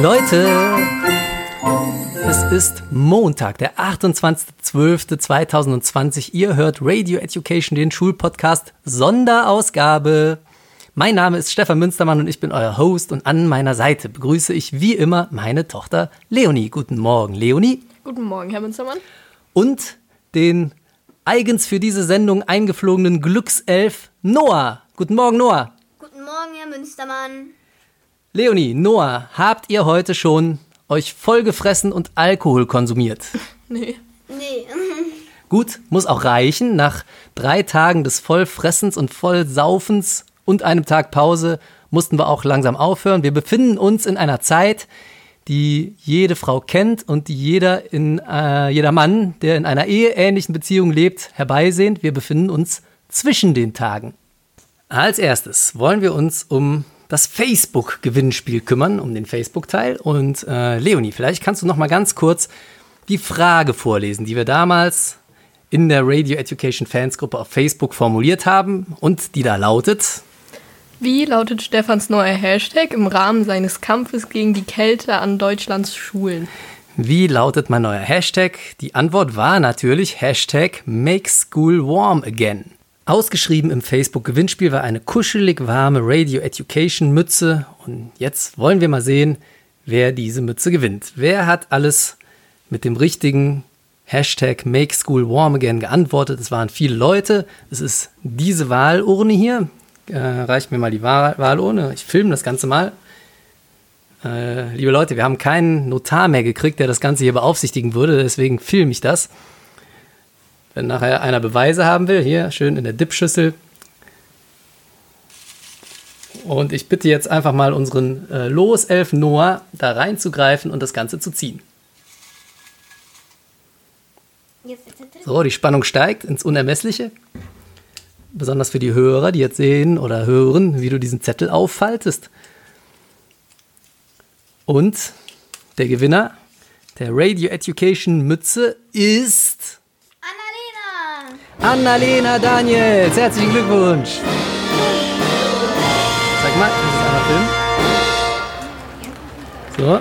Leute, es ist Montag, der 28.12.2020. Ihr hört Radio Education, den Schulpodcast Sonderausgabe. Mein Name ist Stefan Münstermann und ich bin euer Host und an meiner Seite begrüße ich wie immer meine Tochter Leonie. Guten Morgen, Leonie. Guten Morgen, Herr Münstermann. Und den eigens für diese Sendung eingeflogenen Glückself Noah. Guten Morgen, Noah. Guten Morgen, Herr Münstermann. Leonie, Noah, habt ihr heute schon euch vollgefressen und Alkohol konsumiert? Nee. Gut, muss auch reichen. Nach drei Tagen des Vollfressens und Vollsaufens und einem Tag Pause mussten wir auch langsam aufhören. Wir befinden uns in einer Zeit, die jede Frau kennt und die jeder, in, äh, jeder Mann, der in einer eheähnlichen Beziehung lebt, herbeisehnt. Wir befinden uns zwischen den Tagen. Als erstes wollen wir uns um das Facebook-Gewinnspiel kümmern, um den Facebook-Teil. Und äh, Leonie, vielleicht kannst du noch mal ganz kurz die Frage vorlesen, die wir damals in der Radio Education Fans-Gruppe auf Facebook formuliert haben und die da lautet. Wie lautet Stefans neuer Hashtag im Rahmen seines Kampfes gegen die Kälte an Deutschlands Schulen? Wie lautet mein neuer Hashtag? Die Antwort war natürlich Hashtag Make School Warm Again. Ausgeschrieben im Facebook-Gewinnspiel war eine kuschelig warme Radio Education Mütze. Und jetzt wollen wir mal sehen, wer diese Mütze gewinnt. Wer hat alles mit dem richtigen Hashtag Make School Warm Again geantwortet? Es waren viele Leute. Es ist diese Wahlurne hier. Äh, reicht mir mal die Wahl Wahlurne. Ich filme das Ganze mal. Äh, liebe Leute, wir haben keinen Notar mehr gekriegt, der das Ganze hier beaufsichtigen würde. Deswegen filme ich das. Wenn nachher einer Beweise haben will, hier schön in der Dipschüssel. Und ich bitte jetzt einfach mal unseren äh, Loself Noah da reinzugreifen und das Ganze zu ziehen. So, die Spannung steigt ins Unermessliche. Besonders für die Hörer, die jetzt sehen oder hören, wie du diesen Zettel auffaltest. Und der Gewinner der Radio Education Mütze ist Annalena Daniels, herzlichen Glückwunsch. Sag mal, das ist einmal Film. So.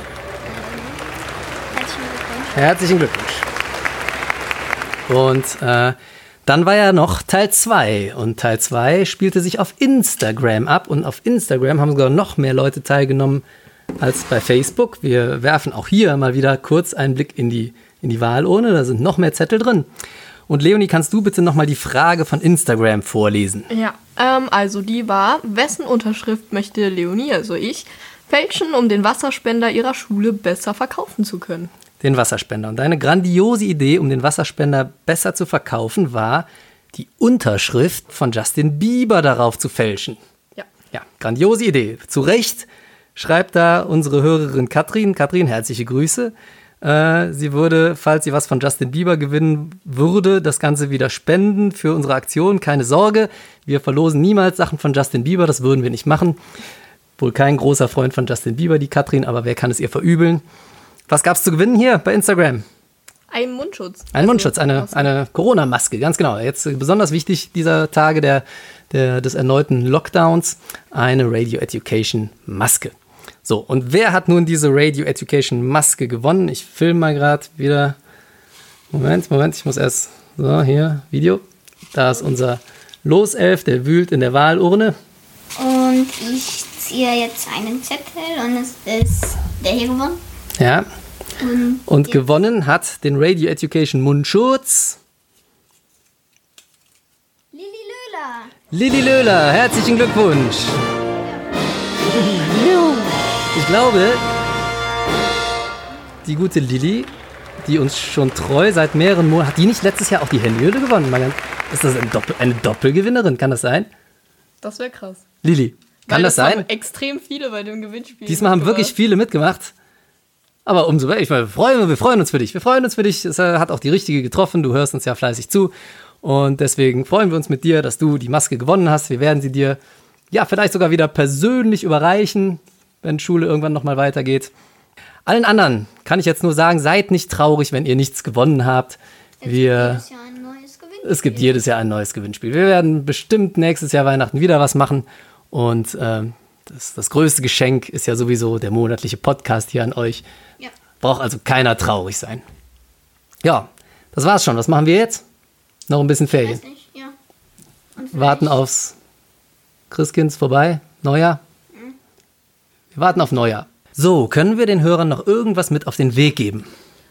Herzlichen Glückwunsch. Und äh, dann war ja noch Teil 2 und Teil 2 spielte sich auf Instagram ab und auf Instagram haben sogar noch mehr Leute teilgenommen als bei Facebook. Wir werfen auch hier mal wieder kurz einen Blick in die, in die Wahlurne, da sind noch mehr Zettel drin. Und Leonie, kannst du bitte nochmal die Frage von Instagram vorlesen? Ja, ähm, also die war, wessen Unterschrift möchte Leonie, also ich, fälschen, um den Wasserspender ihrer Schule besser verkaufen zu können? Den Wasserspender. Und deine grandiose Idee, um den Wasserspender besser zu verkaufen, war, die Unterschrift von Justin Bieber darauf zu fälschen. Ja. Ja, grandiose Idee. Zu Recht schreibt da unsere Hörerin Katrin. Katrin, herzliche Grüße. Äh, sie würde, falls sie was von Justin Bieber gewinnen würde, das Ganze wieder spenden für unsere Aktion. Keine Sorge, wir verlosen niemals Sachen von Justin Bieber, das würden wir nicht machen. Wohl kein großer Freund von Justin Bieber, die Katrin, aber wer kann es ihr verübeln? Was gab es zu gewinnen hier bei Instagram? Ein Mundschutz. Ein also, Mundschutz, eine, eine Corona-Maske, ganz genau. Jetzt besonders wichtig dieser Tage der, der, des erneuten Lockdowns, eine Radio Education Maske. So, und wer hat nun diese Radio Education Maske gewonnen? Ich filme mal gerade wieder. Moment, Moment, ich muss erst. So, hier, Video. Da ist unser Loself, der wühlt in der Wahlurne. Und ich ziehe jetzt einen Zettel und es ist der hier gewonnen. Ja. Und, und gewonnen hat den Radio Education Mundschutz. Lili Löhler. Lili Löhler, herzlichen Glückwunsch. Ich glaube, die gute Lilly, die uns schon treu seit mehreren Monaten, hat die nicht letztes Jahr auch die Handyhöhle gewonnen? Ist das eine, Doppel, eine Doppelgewinnerin? Kann das sein? Das wäre krass. Lilly, kann Weil das, das sein? Extrem viele bei dem Gewinnspiel. Diesmal haben wirklich viele mitgemacht. Aber umso mehr, ich meine, wir freuen, wir freuen uns für dich. Wir freuen uns für dich. Es äh, hat auch die richtige getroffen. Du hörst uns ja fleißig zu. Und deswegen freuen wir uns mit dir, dass du die Maske gewonnen hast. Wir werden sie dir ja vielleicht sogar wieder persönlich überreichen, wenn Schule irgendwann nochmal weitergeht. Allen anderen kann ich jetzt nur sagen, seid nicht traurig, wenn ihr nichts gewonnen habt. Wir, Jedes Jahr ein neues Gewinnspiel. es gibt jedes Jahr ein neues Gewinnspiel. Wir werden bestimmt nächstes Jahr Weihnachten wieder was machen. Und ähm, das, das größte Geschenk ist ja sowieso der monatliche Podcast hier an euch. Ja. Braucht also keiner traurig sein. Ja, das war's schon. Was machen wir jetzt? Noch ein bisschen Ferien. Weiß nicht, ja. Und Warten aufs Christkinds vorbei? Neujahr? Wir warten auf Neujahr. So, können wir den Hörern noch irgendwas mit auf den Weg geben?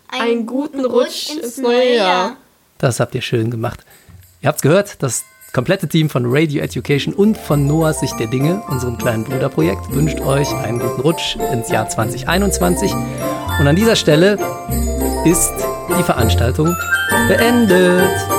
Einen guten Rutsch ins neue Jahr. Das habt ihr schön gemacht. Ihr habt's gehört, das komplette Team von Radio Education und von Noahs Sicht der Dinge, unserem kleinen Bruderprojekt, wünscht euch einen guten Rutsch ins Jahr 2021. Und an dieser Stelle ist die Veranstaltung beendet.